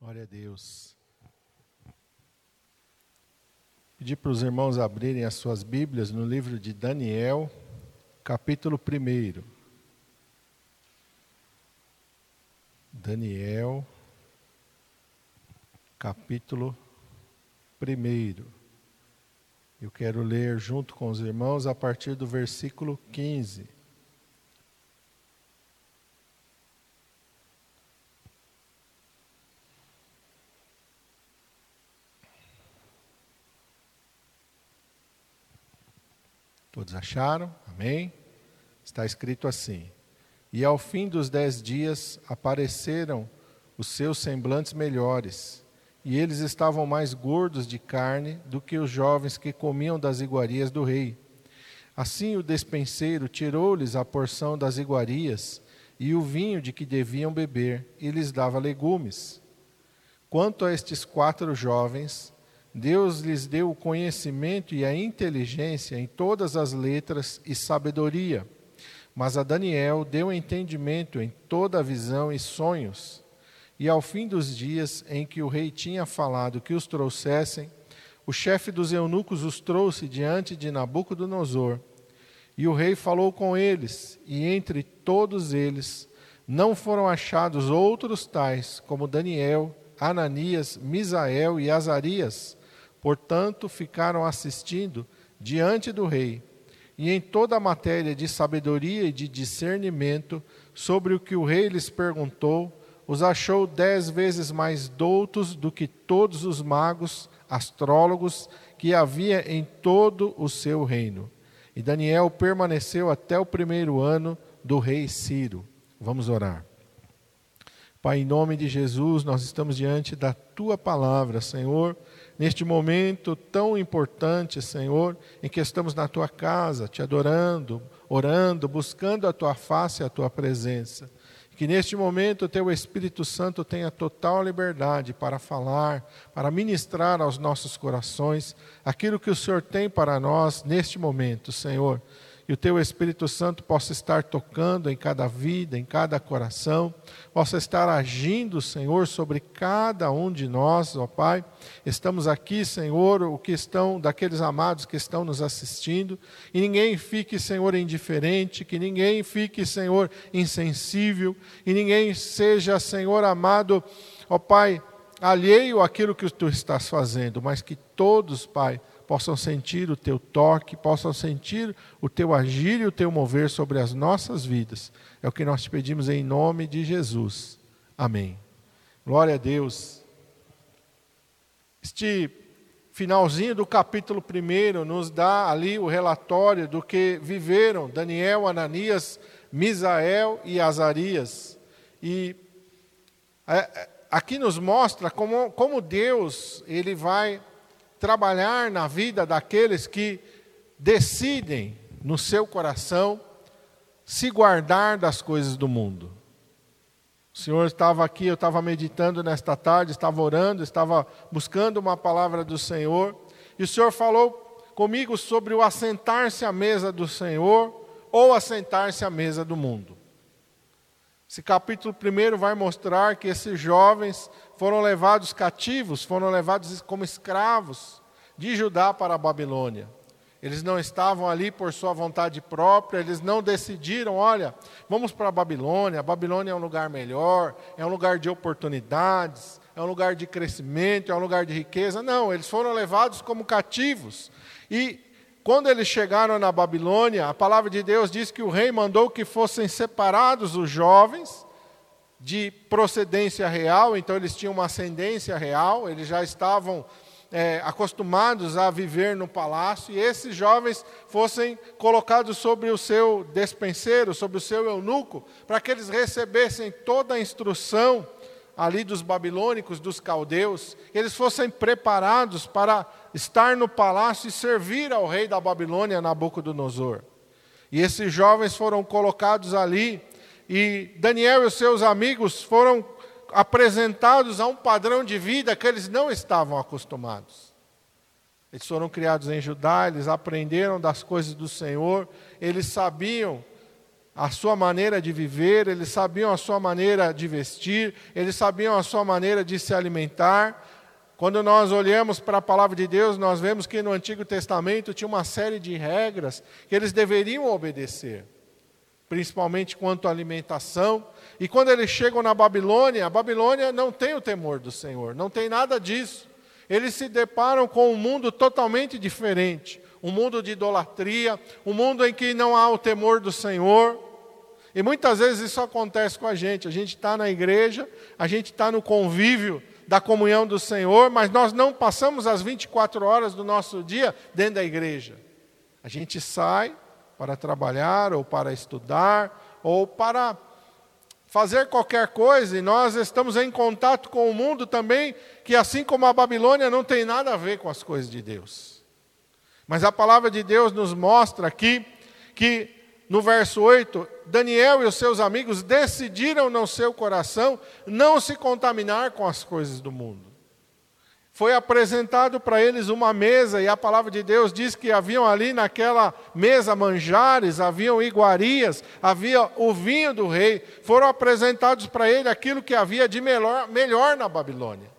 Glória a Deus. Pedir para os irmãos abrirem as suas Bíblias no livro de Daniel, capítulo 1. Daniel, capítulo 1. Eu quero ler junto com os irmãos a partir do versículo 15. Todos acharam? Amém? Está escrito assim: E ao fim dos dez dias apareceram os seus semblantes melhores, e eles estavam mais gordos de carne do que os jovens que comiam das iguarias do rei. Assim o despenseiro tirou-lhes a porção das iguarias e o vinho de que deviam beber, e lhes dava legumes. Quanto a estes quatro jovens, Deus lhes deu o conhecimento e a inteligência em todas as letras e sabedoria. Mas a Daniel deu entendimento em toda a visão e sonhos. E ao fim dos dias em que o rei tinha falado que os trouxessem, o chefe dos eunucos os trouxe diante de Nabucodonosor. E o rei falou com eles, e entre todos eles não foram achados outros tais como Daniel, Ananias, Misael e Azarias Portanto, ficaram assistindo diante do rei, e em toda a matéria de sabedoria e de discernimento sobre o que o rei lhes perguntou, os achou dez vezes mais doutos do que todos os magos, astrólogos que havia em todo o seu reino. E Daniel permaneceu até o primeiro ano do rei Ciro. Vamos orar. Pai, em nome de Jesus, nós estamos diante da tua palavra, Senhor neste momento tão importante, Senhor, em que estamos na tua casa, te adorando, orando, buscando a tua face e a tua presença. Que neste momento o teu Espírito Santo tenha total liberdade para falar, para ministrar aos nossos corações aquilo que o Senhor tem para nós neste momento, Senhor e o teu Espírito Santo possa estar tocando em cada vida, em cada coração, possa estar agindo, Senhor, sobre cada um de nós, ó Pai. Estamos aqui, Senhor, o que estão daqueles amados que estão nos assistindo, e ninguém fique, Senhor, indiferente, que ninguém fique, Senhor, insensível, e ninguém seja, Senhor amado, ó Pai, alheio àquilo que tu estás fazendo, mas que todos, Pai, possam sentir o teu toque, possam sentir o teu agir e o teu mover sobre as nossas vidas. É o que nós te pedimos em nome de Jesus. Amém. Glória a Deus. Este finalzinho do capítulo 1 nos dá ali o relatório do que viveram Daniel, Ananias, Misael e Azarias. E é, é, aqui nos mostra como, como Deus ele vai trabalhar na vida daqueles que decidem no seu coração se guardar das coisas do mundo. O Senhor estava aqui, eu estava meditando nesta tarde, estava orando, estava buscando uma palavra do Senhor, e o Senhor falou comigo sobre o assentar-se à mesa do Senhor ou assentar-se à mesa do mundo. Esse capítulo primeiro vai mostrar que esses jovens foram levados cativos, foram levados como escravos de Judá para a Babilônia. Eles não estavam ali por sua vontade própria, eles não decidiram, olha, vamos para a Babilônia, a Babilônia é um lugar melhor, é um lugar de oportunidades, é um lugar de crescimento, é um lugar de riqueza. Não, eles foram levados como cativos. E quando eles chegaram na Babilônia, a palavra de Deus diz que o rei mandou que fossem separados os jovens de procedência real, então eles tinham uma ascendência real, eles já estavam é, acostumados a viver no palácio, e esses jovens fossem colocados sobre o seu despenseiro, sobre o seu eunuco, para que eles recebessem toda a instrução ali dos babilônicos, dos caldeus, eles fossem preparados para estar no palácio e servir ao rei da Babilônia, Nabucodonosor. E esses jovens foram colocados ali, e Daniel e seus amigos foram apresentados a um padrão de vida que eles não estavam acostumados. Eles foram criados em Judá, eles aprenderam das coisas do Senhor, eles sabiam a sua maneira de viver, eles sabiam a sua maneira de vestir, eles sabiam a sua maneira de se alimentar. Quando nós olhamos para a palavra de Deus, nós vemos que no Antigo Testamento tinha uma série de regras que eles deveriam obedecer, principalmente quanto à alimentação. E quando eles chegam na Babilônia, a Babilônia não tem o temor do Senhor, não tem nada disso. Eles se deparam com um mundo totalmente diferente um mundo de idolatria, um mundo em que não há o temor do Senhor. E muitas vezes isso acontece com a gente. A gente está na igreja, a gente está no convívio da comunhão do Senhor, mas nós não passamos as 24 horas do nosso dia dentro da igreja. A gente sai para trabalhar, ou para estudar, ou para fazer qualquer coisa, e nós estamos em contato com o mundo também, que assim como a Babilônia não tem nada a ver com as coisas de Deus. Mas a palavra de Deus nos mostra aqui que no verso 8, Daniel e os seus amigos decidiram no seu coração não se contaminar com as coisas do mundo. Foi apresentado para eles uma mesa, e a palavra de Deus diz que haviam ali naquela mesa manjares, haviam iguarias, havia o vinho do rei. Foram apresentados para ele aquilo que havia de melhor, melhor na Babilônia.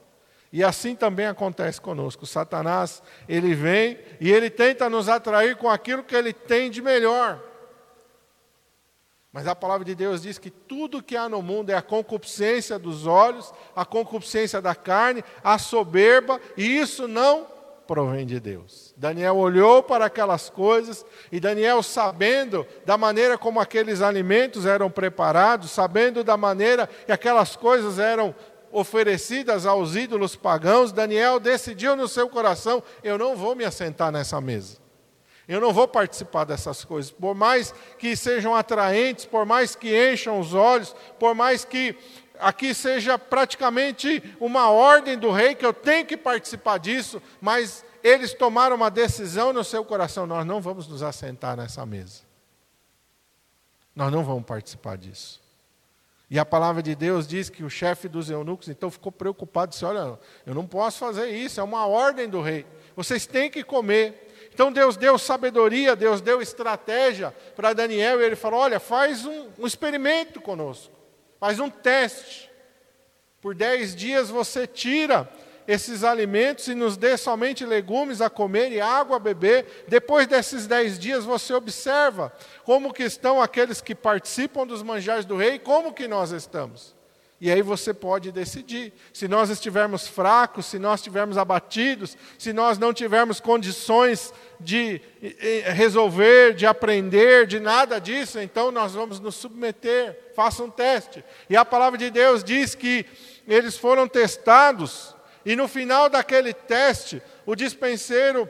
E assim também acontece conosco. Satanás, ele vem e ele tenta nos atrair com aquilo que ele tem de melhor. Mas a palavra de Deus diz que tudo que há no mundo é a concupiscência dos olhos, a concupiscência da carne, a soberba, e isso não provém de Deus. Daniel olhou para aquelas coisas e Daniel, sabendo da maneira como aqueles alimentos eram preparados, sabendo da maneira que aquelas coisas eram oferecidas aos ídolos pagãos, Daniel decidiu no seu coração: eu não vou me assentar nessa mesa. Eu não vou participar dessas coisas, por mais que sejam atraentes, por mais que encham os olhos, por mais que aqui seja praticamente uma ordem do rei que eu tenho que participar disso, mas eles tomaram uma decisão no seu coração: nós não vamos nos assentar nessa mesa. Nós não vamos participar disso. E a palavra de Deus diz que o chefe dos eunucos então ficou preocupado, disse: Olha, eu não posso fazer isso, é uma ordem do rei. Vocês têm que comer. Então Deus deu sabedoria, Deus deu estratégia para Daniel, e ele falou: Olha, faz um, um experimento conosco, faz um teste. Por dez dias você tira esses alimentos e nos dê somente legumes a comer e água a beber. Depois desses dez dias você observa como que estão aqueles que participam dos manjares do rei, como que nós estamos. E aí você pode decidir. Se nós estivermos fracos, se nós estivermos abatidos, se nós não tivermos condições de resolver, de aprender, de nada disso, então nós vamos nos submeter. Faça um teste. E a palavra de Deus diz que eles foram testados e no final daquele teste, o dispenseiro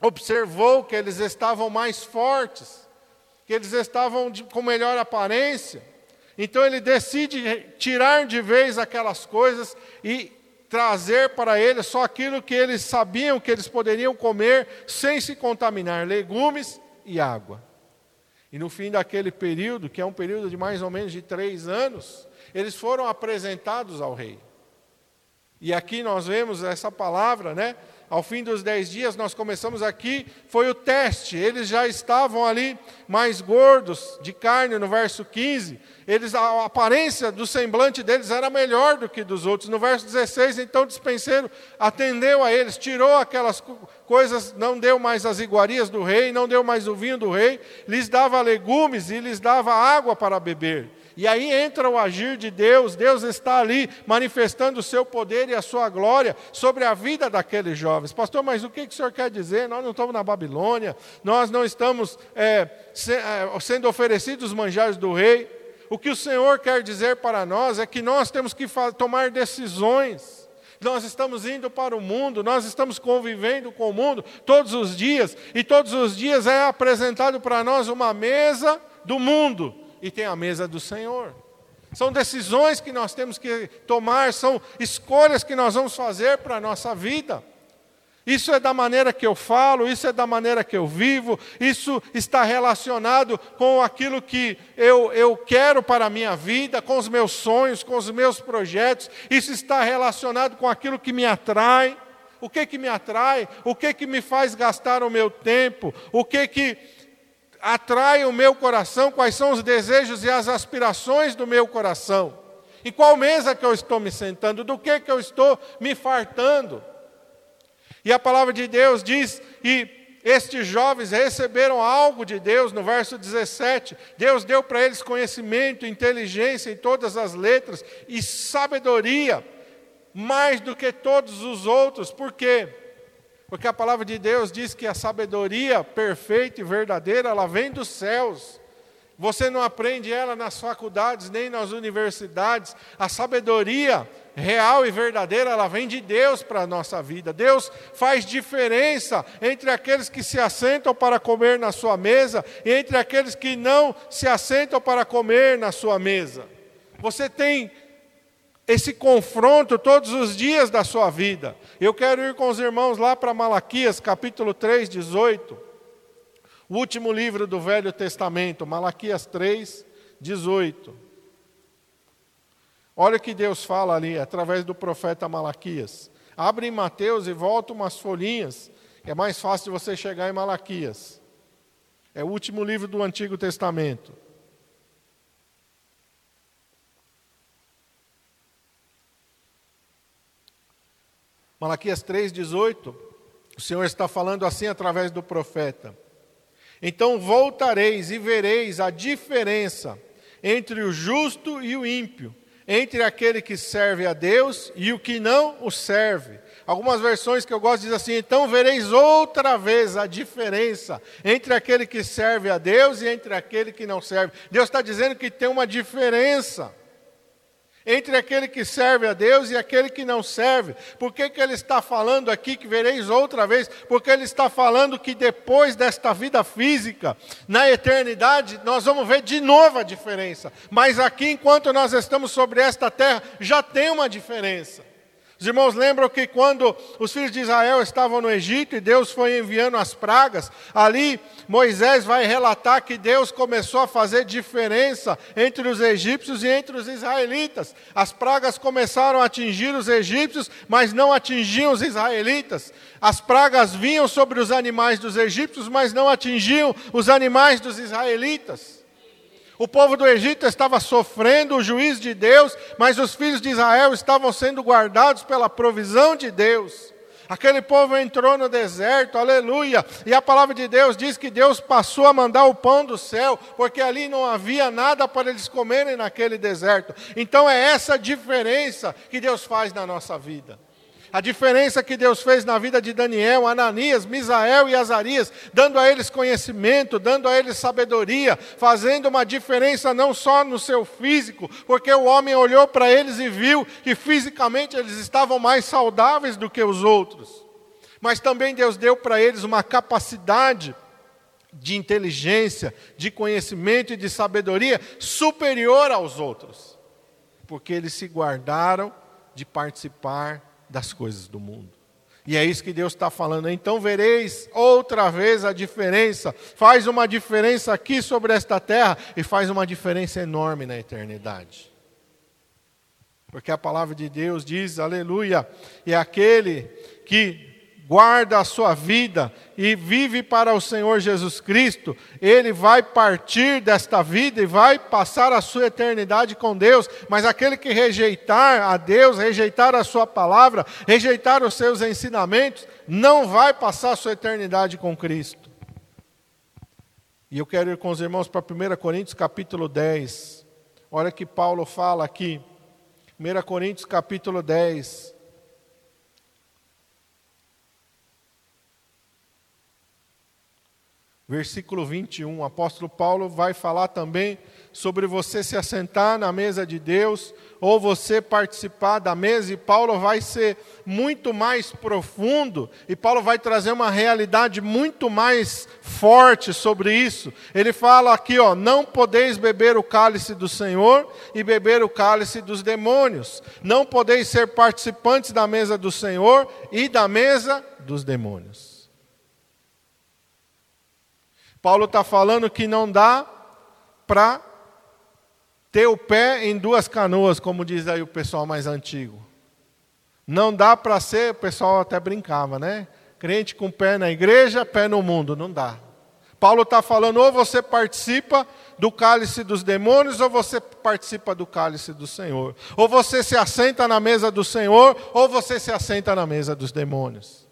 observou que eles estavam mais fortes, que eles estavam com melhor aparência. Então ele decide tirar de vez aquelas coisas e trazer para eles só aquilo que eles sabiam que eles poderiam comer sem se contaminar: legumes e água. E no fim daquele período, que é um período de mais ou menos de três anos, eles foram apresentados ao rei. E aqui nós vemos essa palavra, né? Ao fim dos dez dias, nós começamos aqui, foi o teste. Eles já estavam ali mais gordos de carne, no verso 15. Eles, a aparência do semblante deles era melhor do que dos outros. No verso 16, então o dispenseiro atendeu a eles, tirou aquelas coisas, não deu mais as iguarias do rei, não deu mais o vinho do rei, lhes dava legumes e lhes dava água para beber. E aí entra o agir de Deus, Deus está ali manifestando o seu poder e a sua glória sobre a vida daqueles jovens. Pastor, mas o que, o senhor quer dizer? Nós não estamos na Babilônia, nós não estamos é, se, é, sendo oferecidos os manjares do rei. O que o Senhor quer dizer para nós é que nós temos que tomar decisões nós estamos indo para o mundo, nós estamos convivendo com o mundo todos os dias, e todos os dias é apresentado para nós uma mesa do mundo e tem a mesa do Senhor. São decisões que nós temos que tomar, são escolhas que nós vamos fazer para a nossa vida. Isso é da maneira que eu falo, isso é da maneira que eu vivo, isso está relacionado com aquilo que eu, eu quero para a minha vida, com os meus sonhos, com os meus projetos, isso está relacionado com aquilo que me atrai. O que que me atrai? O que que me faz gastar o meu tempo? O que que atrai o meu coração, quais são os desejos e as aspirações do meu coração. Em qual mesa que eu estou me sentando, do que que eu estou me fartando. E a palavra de Deus diz, e estes jovens receberam algo de Deus, no verso 17. Deus deu para eles conhecimento, inteligência em todas as letras e sabedoria, mais do que todos os outros. Por quê? Porque a palavra de Deus diz que a sabedoria perfeita e verdadeira, ela vem dos céus. Você não aprende ela nas faculdades nem nas universidades. A sabedoria real e verdadeira, ela vem de Deus para a nossa vida. Deus faz diferença entre aqueles que se assentam para comer na sua mesa e entre aqueles que não se assentam para comer na sua mesa. Você tem esse confronto todos os dias da sua vida. Eu quero ir com os irmãos lá para Malaquias, capítulo 3, 18. O último livro do Velho Testamento, Malaquias 3, 18. Olha o que Deus fala ali, através do profeta Malaquias. Abre em Mateus e volta umas folhinhas. É mais fácil você chegar em Malaquias. É o último livro do Antigo Testamento. Malaquias 3,18, o Senhor está falando assim através do profeta. Então voltareis e vereis a diferença entre o justo e o ímpio, entre aquele que serve a Deus e o que não o serve. Algumas versões que eu gosto dizem assim: então vereis outra vez a diferença entre aquele que serve a Deus e entre aquele que não serve. Deus está dizendo que tem uma diferença entre aquele que serve a Deus e aquele que não serve. Por que, que ele está falando aqui, que vereis outra vez? Porque ele está falando que depois desta vida física, na eternidade, nós vamos ver de novo a diferença. Mas aqui, enquanto nós estamos sobre esta terra, já tem uma diferença. Os irmãos lembram que quando os filhos de Israel estavam no Egito e Deus foi enviando as pragas, ali Moisés vai relatar que Deus começou a fazer diferença entre os egípcios e entre os israelitas. As pragas começaram a atingir os egípcios, mas não atingiam os israelitas. As pragas vinham sobre os animais dos egípcios, mas não atingiam os animais dos israelitas. O povo do Egito estava sofrendo o juízo de Deus, mas os filhos de Israel estavam sendo guardados pela provisão de Deus. Aquele povo entrou no deserto, aleluia. E a palavra de Deus diz que Deus passou a mandar o pão do céu, porque ali não havia nada para eles comerem naquele deserto. Então é essa diferença que Deus faz na nossa vida. A diferença que Deus fez na vida de Daniel, Ananias, Misael e Azarias, dando a eles conhecimento, dando a eles sabedoria, fazendo uma diferença não só no seu físico, porque o homem olhou para eles e viu que fisicamente eles estavam mais saudáveis do que os outros. Mas também Deus deu para eles uma capacidade de inteligência, de conhecimento e de sabedoria superior aos outros, porque eles se guardaram de participar das coisas do mundo. E é isso que Deus está falando. Então vereis outra vez a diferença. Faz uma diferença aqui sobre esta terra e faz uma diferença enorme na eternidade. Porque a palavra de Deus diz, aleluia, é aquele que guarda a sua vida e vive para o Senhor Jesus Cristo, ele vai partir desta vida e vai passar a sua eternidade com Deus. Mas aquele que rejeitar a Deus, rejeitar a sua palavra, rejeitar os seus ensinamentos, não vai passar a sua eternidade com Cristo. E eu quero ir com os irmãos para 1 Coríntios capítulo 10. Olha que Paulo fala aqui. 1 Coríntios capítulo 10. Versículo 21. O apóstolo Paulo vai falar também sobre você se assentar na mesa de Deus ou você participar da mesa, e Paulo vai ser muito mais profundo, e Paulo vai trazer uma realidade muito mais forte sobre isso. Ele fala aqui, ó, não podeis beber o cálice do Senhor e beber o cálice dos demônios. Não podeis ser participantes da mesa do Senhor e da mesa dos demônios. Paulo está falando que não dá para ter o pé em duas canoas, como diz aí o pessoal mais antigo. Não dá para ser, o pessoal até brincava, né? Crente com pé na igreja, pé no mundo, não dá. Paulo está falando, ou você participa do cálice dos demônios, ou você participa do cálice do Senhor. Ou você se assenta na mesa do Senhor, ou você se assenta na mesa dos demônios.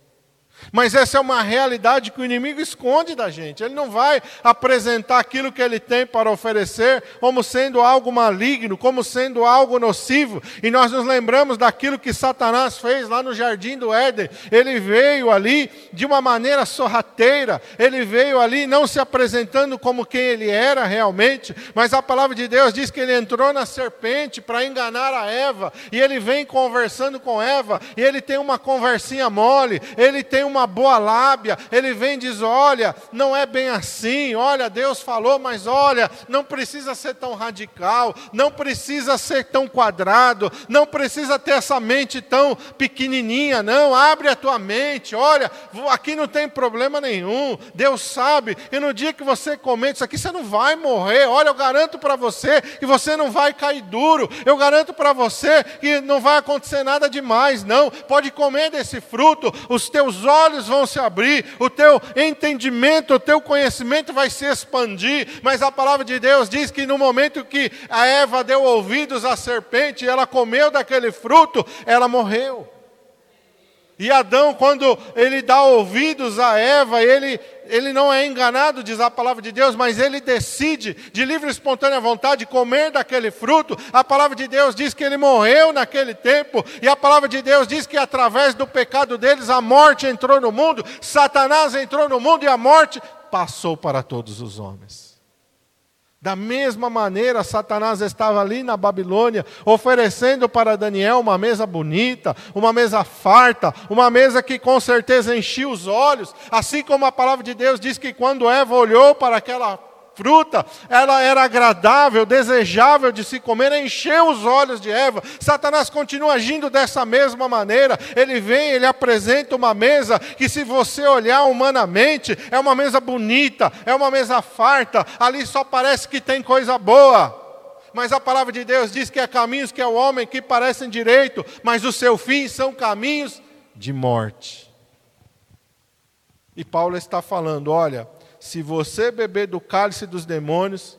Mas essa é uma realidade que o inimigo esconde da gente. Ele não vai apresentar aquilo que ele tem para oferecer como sendo algo maligno, como sendo algo nocivo. E nós nos lembramos daquilo que Satanás fez lá no jardim do Éden. Ele veio ali de uma maneira sorrateira, ele veio ali não se apresentando como quem ele era realmente, mas a palavra de Deus diz que ele entrou na serpente para enganar a Eva, e ele vem conversando com Eva, e ele tem uma conversinha mole, ele tem uma boa lábia, ele vem e diz: Olha, não é bem assim, olha, Deus falou, mas olha, não precisa ser tão radical, não precisa ser tão quadrado, não precisa ter essa mente tão pequenininha, não, abre a tua mente, olha, aqui não tem problema nenhum, Deus sabe, e no dia que você comer isso aqui, você não vai morrer, olha, eu garanto para você que você não vai cair duro, eu garanto para você que não vai acontecer nada demais, não, pode comer desse fruto, os teus olhos olhos vão se abrir, o teu entendimento, o teu conhecimento vai se expandir. Mas a palavra de Deus diz que no momento que a Eva deu ouvidos à serpente, ela comeu daquele fruto, ela morreu. E Adão, quando ele dá ouvidos a Eva, ele, ele não é enganado, diz a palavra de Deus, mas ele decide, de livre e espontânea vontade, comer daquele fruto. A palavra de Deus diz que ele morreu naquele tempo, e a palavra de Deus diz que através do pecado deles a morte entrou no mundo, Satanás entrou no mundo e a morte passou para todos os homens. Da mesma maneira, Satanás estava ali na Babilônia, oferecendo para Daniel uma mesa bonita, uma mesa farta, uma mesa que com certeza enchia os olhos, assim como a palavra de Deus diz que quando Eva olhou para aquela fruta, ela era agradável, desejável de se comer, encheu os olhos de Eva. Satanás continua agindo dessa mesma maneira. Ele vem, ele apresenta uma mesa que, se você olhar humanamente, é uma mesa bonita, é uma mesa farta, ali só parece que tem coisa boa. Mas a palavra de Deus diz que há caminhos que é o homem que parecem direito, mas o seu fim são caminhos de morte. E Paulo está falando: olha, se você beber do cálice dos demônios,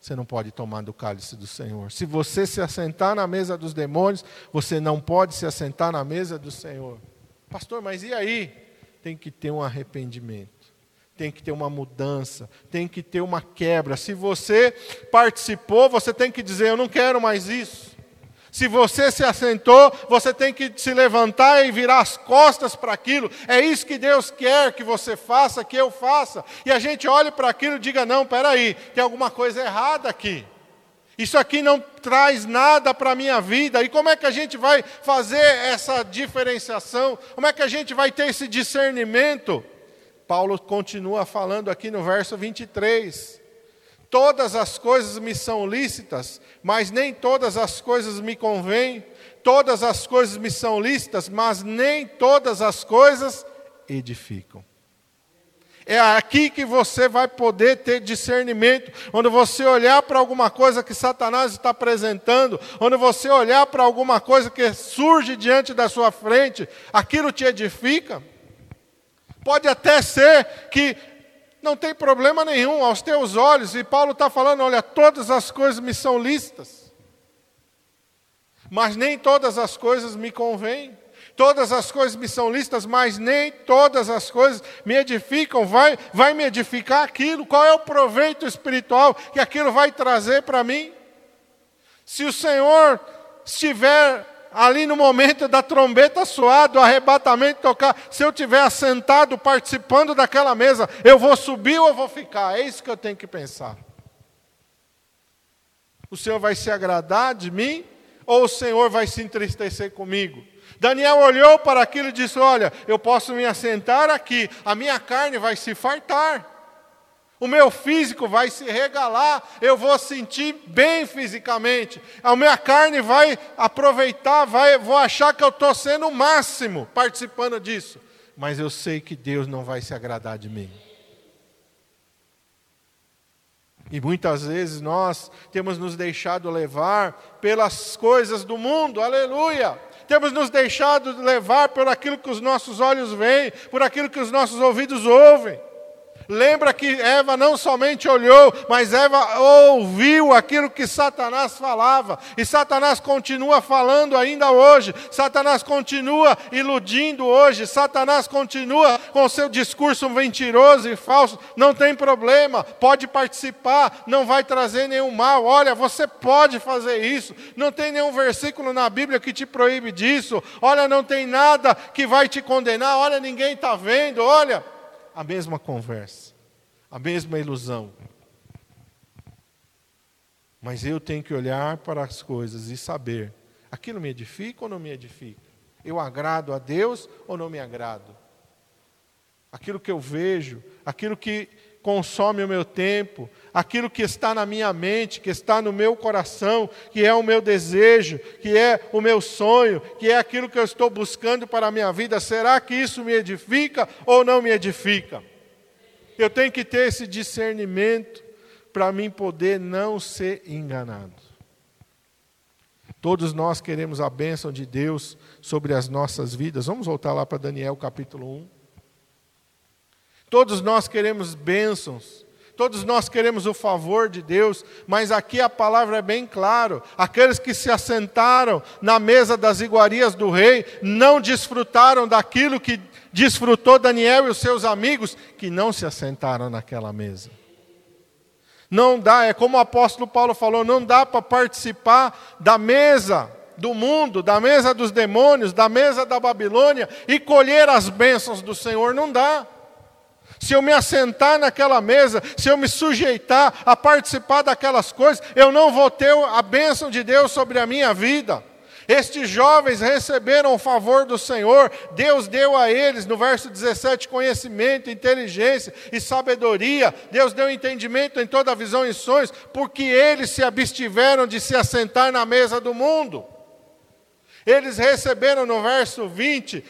você não pode tomar do cálice do Senhor. Se você se assentar na mesa dos demônios, você não pode se assentar na mesa do Senhor. Pastor, mas e aí? Tem que ter um arrependimento. Tem que ter uma mudança, tem que ter uma quebra. Se você participou, você tem que dizer: Eu não quero mais isso. Se você se assentou, você tem que se levantar e virar as costas para aquilo. É isso que Deus quer que você faça, que eu faça. E a gente olhe para aquilo e diga: não, peraí, tem alguma coisa errada aqui. Isso aqui não traz nada para a minha vida. E como é que a gente vai fazer essa diferenciação? Como é que a gente vai ter esse discernimento? Paulo continua falando aqui no verso 23. Todas as coisas me são lícitas, mas nem todas as coisas me convêm. Todas as coisas me são lícitas, mas nem todas as coisas edificam. É aqui que você vai poder ter discernimento. Quando você olhar para alguma coisa que Satanás está apresentando, quando você olhar para alguma coisa que surge diante da sua frente, aquilo te edifica. Pode até ser que não tem problema nenhum aos teus olhos. E Paulo está falando: olha, todas as coisas me são listas, mas nem todas as coisas me convêm. Todas as coisas me são listas, mas nem todas as coisas me edificam. Vai, vai me edificar aquilo? Qual é o proveito espiritual que aquilo vai trazer para mim? Se o Senhor estiver ali no momento da trombeta soar, do arrebatamento tocar, se eu estiver assentado participando daquela mesa, eu vou subir ou eu vou ficar? É isso que eu tenho que pensar. O Senhor vai se agradar de mim ou o Senhor vai se entristecer comigo? Daniel olhou para aquilo e disse: Olha, eu posso me assentar aqui, a minha carne vai se fartar o meu físico vai se regalar, eu vou sentir bem fisicamente, a minha carne vai aproveitar, vai, vou achar que eu estou sendo o máximo participando disso, mas eu sei que Deus não vai se agradar de mim. E muitas vezes nós temos nos deixado levar pelas coisas do mundo, aleluia. Temos nos deixado levar por aquilo que os nossos olhos veem, por aquilo que os nossos ouvidos ouvem. Lembra que Eva não somente olhou, mas Eva ouviu aquilo que Satanás falava. E Satanás continua falando ainda hoje. Satanás continua iludindo hoje. Satanás continua com seu discurso mentiroso e falso. Não tem problema, pode participar, não vai trazer nenhum mal. Olha, você pode fazer isso. Não tem nenhum versículo na Bíblia que te proíbe disso. Olha, não tem nada que vai te condenar. Olha, ninguém está vendo. Olha a mesma conversa, a mesma ilusão. Mas eu tenho que olhar para as coisas e saber: aquilo me edifica ou não me edifica? Eu agrado a Deus ou não me agrado? Aquilo que eu vejo, aquilo que consome o meu tempo, aquilo que está na minha mente, que está no meu coração, que é o meu desejo, que é o meu sonho, que é aquilo que eu estou buscando para a minha vida, será que isso me edifica ou não me edifica? Eu tenho que ter esse discernimento para mim poder não ser enganado. Todos nós queremos a bênção de Deus sobre as nossas vidas. Vamos voltar lá para Daniel capítulo 1. Todos nós queremos bênçãos, todos nós queremos o favor de Deus, mas aqui a palavra é bem claro: aqueles que se assentaram na mesa das iguarias do rei não desfrutaram daquilo que desfrutou Daniel e os seus amigos que não se assentaram naquela mesa. Não dá, é como o apóstolo Paulo falou, não dá para participar da mesa do mundo, da mesa dos demônios, da mesa da Babilônia e colher as bênçãos do Senhor, não dá se eu me assentar naquela mesa, se eu me sujeitar a participar daquelas coisas, eu não vou ter a bênção de Deus sobre a minha vida. Estes jovens receberam o favor do Senhor, Deus deu a eles, no verso 17, conhecimento, inteligência e sabedoria, Deus deu entendimento em toda visão e sonhos, porque eles se abstiveram de se assentar na mesa do mundo. Eles receberam no verso 20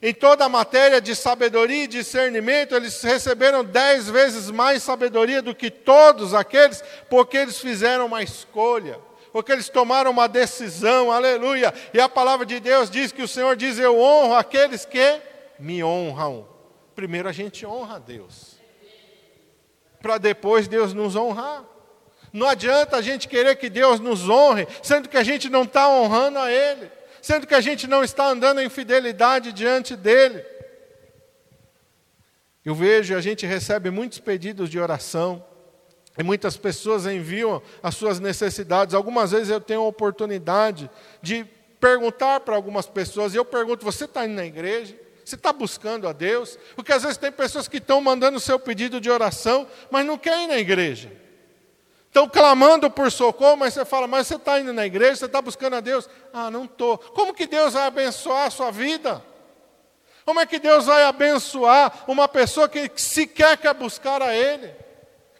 em toda a matéria de sabedoria e discernimento, eles receberam dez vezes mais sabedoria do que todos aqueles, porque eles fizeram uma escolha, porque eles tomaram uma decisão, aleluia. E a palavra de Deus diz que o Senhor diz: Eu honro aqueles que me honram. Primeiro a gente honra a Deus, para depois Deus nos honrar. Não adianta a gente querer que Deus nos honre, sendo que a gente não está honrando a Ele sendo que a gente não está andando em fidelidade diante dele. Eu vejo, a gente recebe muitos pedidos de oração, e muitas pessoas enviam as suas necessidades. Algumas vezes eu tenho a oportunidade de perguntar para algumas pessoas, e eu pergunto: você está indo na igreja? Você está buscando a Deus? Porque às vezes tem pessoas que estão mandando o seu pedido de oração, mas não querem ir na igreja. Estão clamando por socorro, mas você fala, mas você está indo na igreja, você está buscando a Deus? Ah, não estou. Como que Deus vai abençoar a sua vida? Como é que Deus vai abençoar uma pessoa que sequer quer buscar a Ele?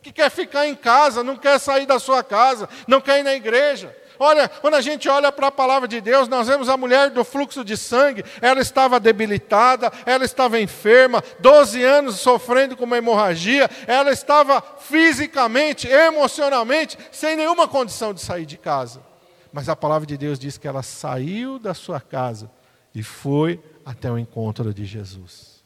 Que quer ficar em casa, não quer sair da sua casa, não quer ir na igreja? Olha, quando a gente olha para a palavra de Deus, nós vemos a mulher do fluxo de sangue, ela estava debilitada, ela estava enferma, 12 anos sofrendo com uma hemorragia, ela estava fisicamente, emocionalmente, sem nenhuma condição de sair de casa. Mas a palavra de Deus diz que ela saiu da sua casa e foi até o encontro de Jesus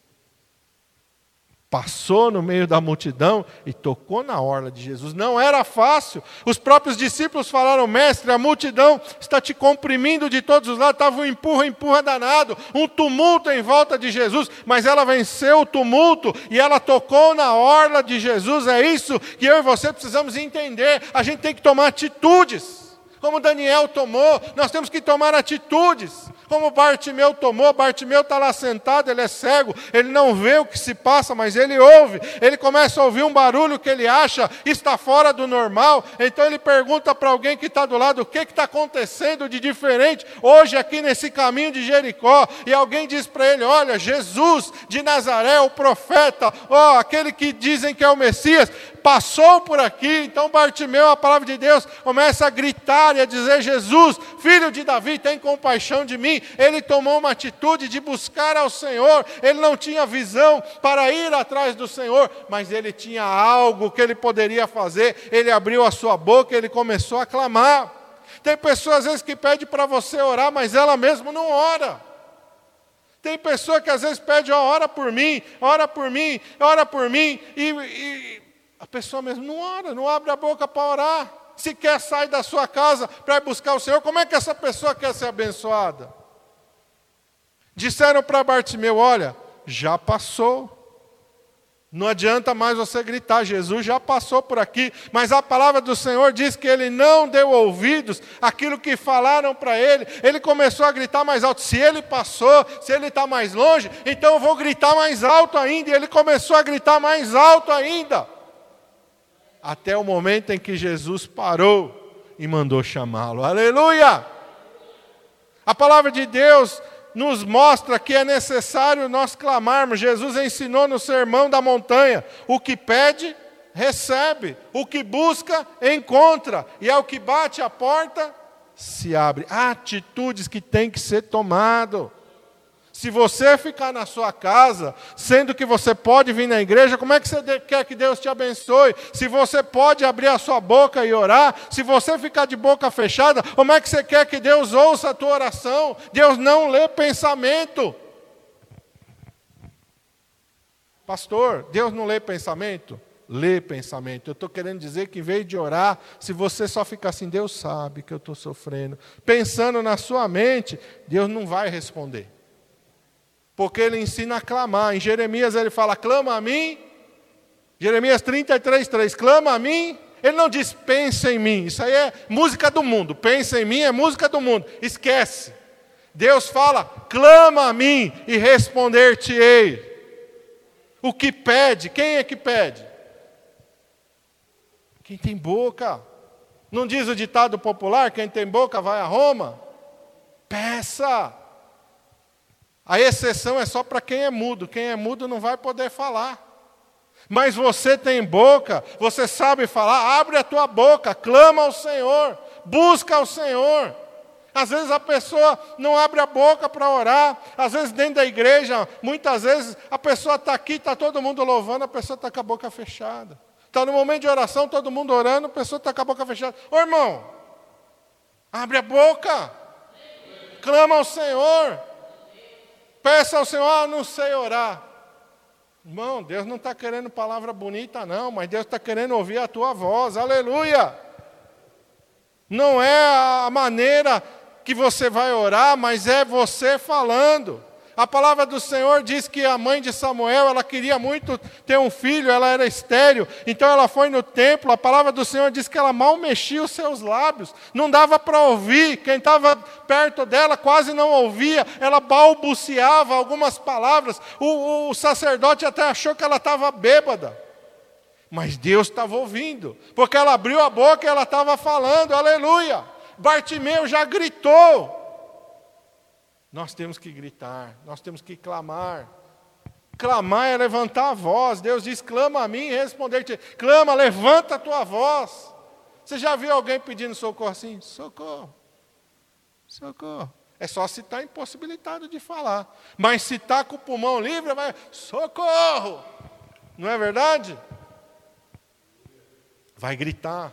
passou no meio da multidão e tocou na orla de Jesus. Não era fácil. Os próprios discípulos falaram: Mestre, a multidão está te comprimindo de todos os lados. Estava um empurra, empurra danado, um tumulto em volta de Jesus. Mas ela venceu o tumulto e ela tocou na orla de Jesus. É isso que eu e você precisamos entender. A gente tem que tomar atitudes. Como Daniel tomou, nós temos que tomar atitudes como Bartimeu tomou, Bartimeu está lá sentado, ele é cego, ele não vê o que se passa, mas ele ouve, ele começa a ouvir um barulho que ele acha está fora do normal, então ele pergunta para alguém que está do lado, o que está acontecendo de diferente hoje aqui nesse caminho de Jericó, e alguém diz para ele, olha, Jesus de Nazaré, o profeta, ó, aquele que dizem que é o Messias, passou por aqui, então Bartimeu, a palavra de Deus, começa a gritar e a dizer, Jesus, filho de Davi, tem compaixão de mim, ele tomou uma atitude de buscar ao Senhor, ele não tinha visão para ir atrás do Senhor, mas ele tinha algo que ele poderia fazer, ele abriu a sua boca, ele começou a clamar. Tem pessoas às vezes que pedem para você orar, mas ela mesmo não ora. Tem pessoa que às vezes pede, ó, ora por mim, ora por mim, ora por mim, e, e a pessoa mesmo não ora, não abre a boca para orar. Se quer sair da sua casa para ir buscar o Senhor, como é que essa pessoa quer ser abençoada? Disseram para Bartimeu: olha, já passou. Não adianta mais você gritar, Jesus já passou por aqui, mas a palavra do Senhor diz que ele não deu ouvidos àquilo que falaram para ele. Ele começou a gritar mais alto. Se ele passou, se ele está mais longe, então eu vou gritar mais alto ainda. E ele começou a gritar mais alto ainda. Até o momento em que Jesus parou e mandou chamá-lo. Aleluia! A palavra de Deus nos mostra que é necessário nós clamarmos. Jesus ensinou no sermão da montanha: o que pede, recebe, o que busca, encontra, e ao que bate a porta, se abre. Atitudes que têm que ser tomadas. Se você ficar na sua casa, sendo que você pode vir na igreja, como é que você quer que Deus te abençoe? Se você pode abrir a sua boca e orar, se você ficar de boca fechada, como é que você quer que Deus ouça a tua oração? Deus não lê pensamento. Pastor, Deus não lê pensamento? Lê pensamento. Eu estou querendo dizer que em vez de orar, se você só ficar assim, Deus sabe que eu estou sofrendo, pensando na sua mente, Deus não vai responder porque ele ensina a clamar. Em Jeremias ele fala: clama a mim. Jeremias 33, 3, clama a mim. Ele não diz pensa em mim. Isso aí é música do mundo. Pensa em mim é música do mundo. Esquece. Deus fala: clama a mim e responder-te-ei. O que pede, quem é que pede? Quem tem boca. Não diz o ditado popular: quem tem boca vai a Roma? Peça. A exceção é só para quem é mudo. Quem é mudo não vai poder falar. Mas você tem boca, você sabe falar, abre a tua boca, clama ao Senhor, busca ao Senhor. Às vezes a pessoa não abre a boca para orar, às vezes dentro da igreja, muitas vezes a pessoa está aqui, está todo mundo louvando, a pessoa está com a boca fechada. Está no momento de oração, todo mundo orando, a pessoa está com a boca fechada. Ô irmão, abre a boca, clama ao Senhor. Peça ao Senhor, ah, não sei orar. Irmão, Deus não está querendo palavra bonita, não, mas Deus está querendo ouvir a tua voz, aleluia. Não é a maneira que você vai orar, mas é você falando. A palavra do Senhor diz que a mãe de Samuel, ela queria muito ter um filho, ela era estéril, então ela foi no templo. A palavra do Senhor diz que ela mal mexia os seus lábios, não dava para ouvir. Quem estava perto dela quase não ouvia, ela balbuciava algumas palavras. O, o sacerdote até achou que ela estava bêbada. Mas Deus estava ouvindo, porque ela abriu a boca e ela estava falando, aleluia. Bartimeu já gritou, nós temos que gritar, nós temos que clamar. Clamar é levantar a voz. Deus diz: clama a mim responder-te. Clama, levanta a tua voz. Você já viu alguém pedindo socorro assim? Socorro. Socorro. É só se está impossibilitado de falar. Mas se está com o pulmão livre, vai, socorro! Não é verdade? Vai gritar,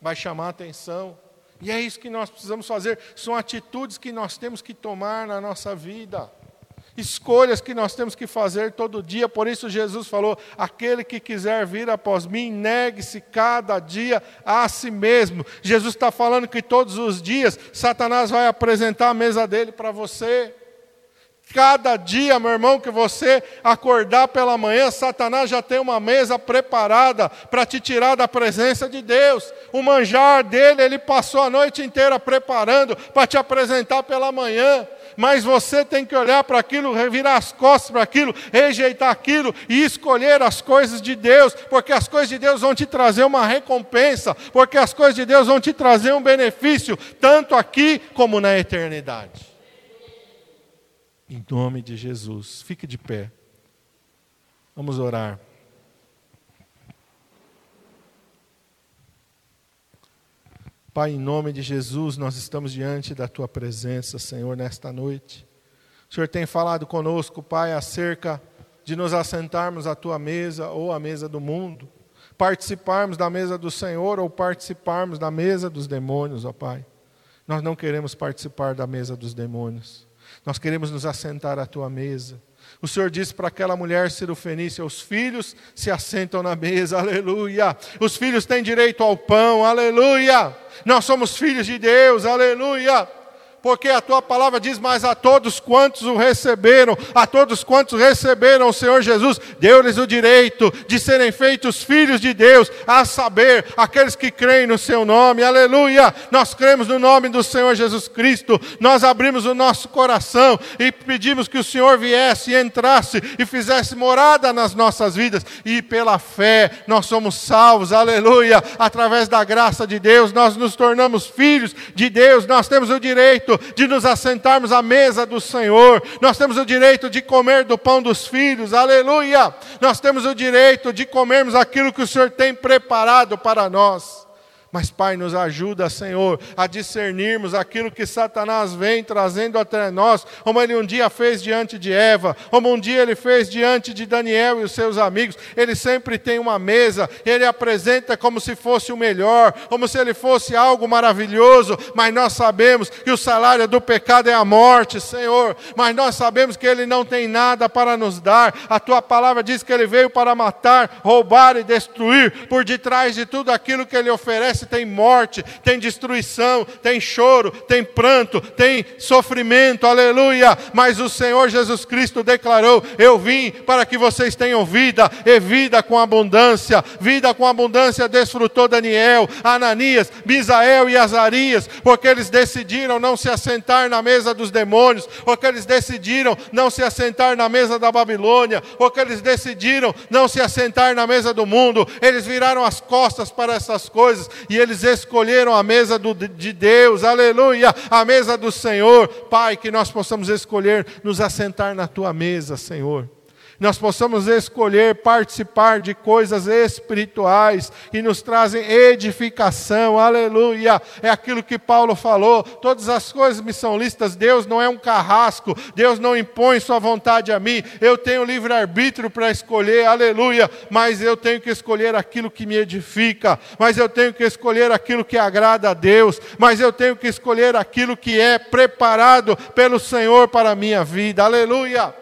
vai chamar atenção. E é isso que nós precisamos fazer. São atitudes que nós temos que tomar na nossa vida. Escolhas que nós temos que fazer todo dia. Por isso Jesus falou: aquele que quiser vir após mim, negue-se cada dia a si mesmo. Jesus está falando que todos os dias Satanás vai apresentar a mesa dele para você. Cada dia, meu irmão, que você acordar pela manhã, Satanás já tem uma mesa preparada para te tirar da presença de Deus. O manjar dele, ele passou a noite inteira preparando para te apresentar pela manhã. Mas você tem que olhar para aquilo, revirar as costas para aquilo, rejeitar aquilo e escolher as coisas de Deus, porque as coisas de Deus vão te trazer uma recompensa, porque as coisas de Deus vão te trazer um benefício, tanto aqui como na eternidade. Em nome de Jesus. Fique de pé. Vamos orar. Pai, em nome de Jesus, nós estamos diante da tua presença, Senhor, nesta noite. O Senhor tem falado conosco, Pai, acerca de nos assentarmos à tua mesa ou à mesa do mundo, participarmos da mesa do Senhor ou participarmos da mesa dos demônios, ó Pai. Nós não queremos participar da mesa dos demônios. Nós queremos nos assentar à tua mesa. O Senhor disse para aquela mulher cirofenícia: os filhos se assentam na mesa, aleluia. Os filhos têm direito ao pão, aleluia. Nós somos filhos de Deus, aleluia porque a tua palavra diz: Mas a todos quantos o receberam, a todos quantos receberam o Senhor Jesus, deu-lhes o direito de serem feitos filhos de Deus, a saber, aqueles que creem no seu nome, aleluia. Nós cremos no nome do Senhor Jesus Cristo, nós abrimos o nosso coração e pedimos que o Senhor viesse e entrasse e fizesse morada nas nossas vidas, e pela fé nós somos salvos, aleluia. Através da graça de Deus, nós nos tornamos filhos de Deus, nós temos o direito direito de nos assentarmos à mesa do Senhor, nós temos o direito de comer do pão dos filhos, aleluia! Nós temos o direito de comermos aquilo que o Senhor tem preparado para nós. Mas, Pai, nos ajuda, Senhor, a discernirmos aquilo que Satanás vem trazendo até nós, como ele um dia fez diante de Eva, como um dia ele fez diante de Daniel e os seus amigos. Ele sempre tem uma mesa, ele apresenta como se fosse o melhor, como se ele fosse algo maravilhoso, mas nós sabemos que o salário do pecado é a morte, Senhor. Mas nós sabemos que ele não tem nada para nos dar. A tua palavra diz que ele veio para matar, roubar e destruir. Por detrás de tudo aquilo que ele oferece, tem morte, tem destruição, tem choro, tem pranto, tem sofrimento, aleluia. Mas o Senhor Jesus Cristo declarou: Eu vim para que vocês tenham vida, e vida com abundância. Vida com abundância desfrutou Daniel, Ananias, Misael e Azarias, porque eles decidiram não se assentar na mesa dos demônios, porque eles decidiram não se assentar na mesa da Babilônia, porque eles decidiram não se assentar na mesa do mundo, eles viraram as costas para essas coisas e eles escolheram a mesa do, de Deus, aleluia, a mesa do Senhor. Pai, que nós possamos escolher nos assentar na tua mesa, Senhor nós possamos escolher participar de coisas espirituais que nos trazem edificação, aleluia. É aquilo que Paulo falou: todas as coisas me são listas. Deus não é um carrasco, Deus não impõe Sua vontade a mim. Eu tenho livre-arbítrio para escolher, aleluia. Mas eu tenho que escolher aquilo que me edifica, mas eu tenho que escolher aquilo que agrada a Deus, mas eu tenho que escolher aquilo que é preparado pelo Senhor para a minha vida, aleluia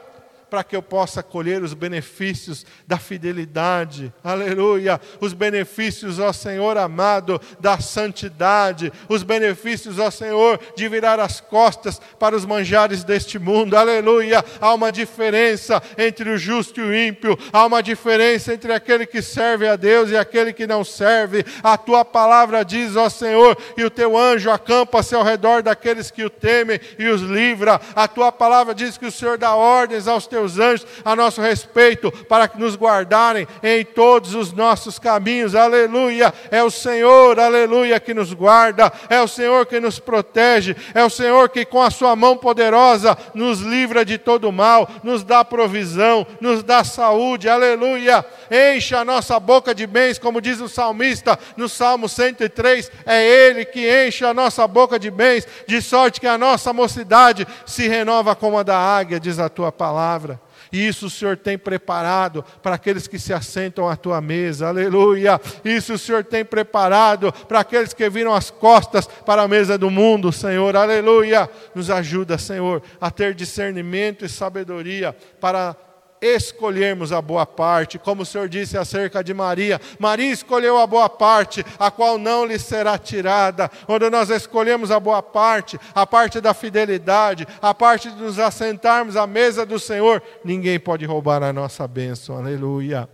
para que eu possa colher os benefícios da fidelidade, aleluia, os benefícios, ó Senhor amado, da santidade, os benefícios, ó Senhor, de virar as costas para os manjares deste mundo, aleluia. Há uma diferença entre o justo e o ímpio, há uma diferença entre aquele que serve a Deus e aquele que não serve. A tua palavra diz, ó Senhor, e o teu anjo acampa-se ao redor daqueles que o temem e os livra. A tua palavra diz que o Senhor dá ordens aos teus teus anjos a nosso respeito, para nos guardarem em todos os nossos caminhos. Aleluia! É o Senhor, aleluia, que nos guarda, é o Senhor que nos protege, é o Senhor que com a sua mão poderosa nos livra de todo mal, nos dá provisão, nos dá saúde. Aleluia! Encha a nossa boca de bens, como diz o salmista no Salmo 103, é ele que enche a nossa boca de bens, de sorte que a nossa mocidade se renova como a da águia, diz a tua palavra. E isso o Senhor tem preparado para aqueles que se assentam à tua mesa. Aleluia. Isso o Senhor tem preparado para aqueles que viram as costas para a mesa do mundo, Senhor. Aleluia. Nos ajuda, Senhor, a ter discernimento e sabedoria para escolhermos a boa parte, como o Senhor disse acerca de Maria. Maria escolheu a boa parte, a qual não lhe será tirada. Quando nós escolhemos a boa parte, a parte da fidelidade, a parte de nos assentarmos à mesa do Senhor, ninguém pode roubar a nossa bênção. Aleluia.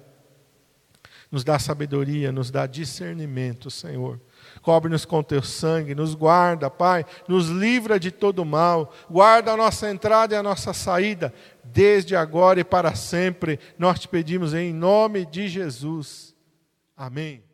Nos dá sabedoria, nos dá discernimento, Senhor cobre-nos com teu sangue, nos guarda, Pai, nos livra de todo mal, guarda a nossa entrada e a nossa saída, desde agora e para sempre. Nós te pedimos em nome de Jesus. Amém.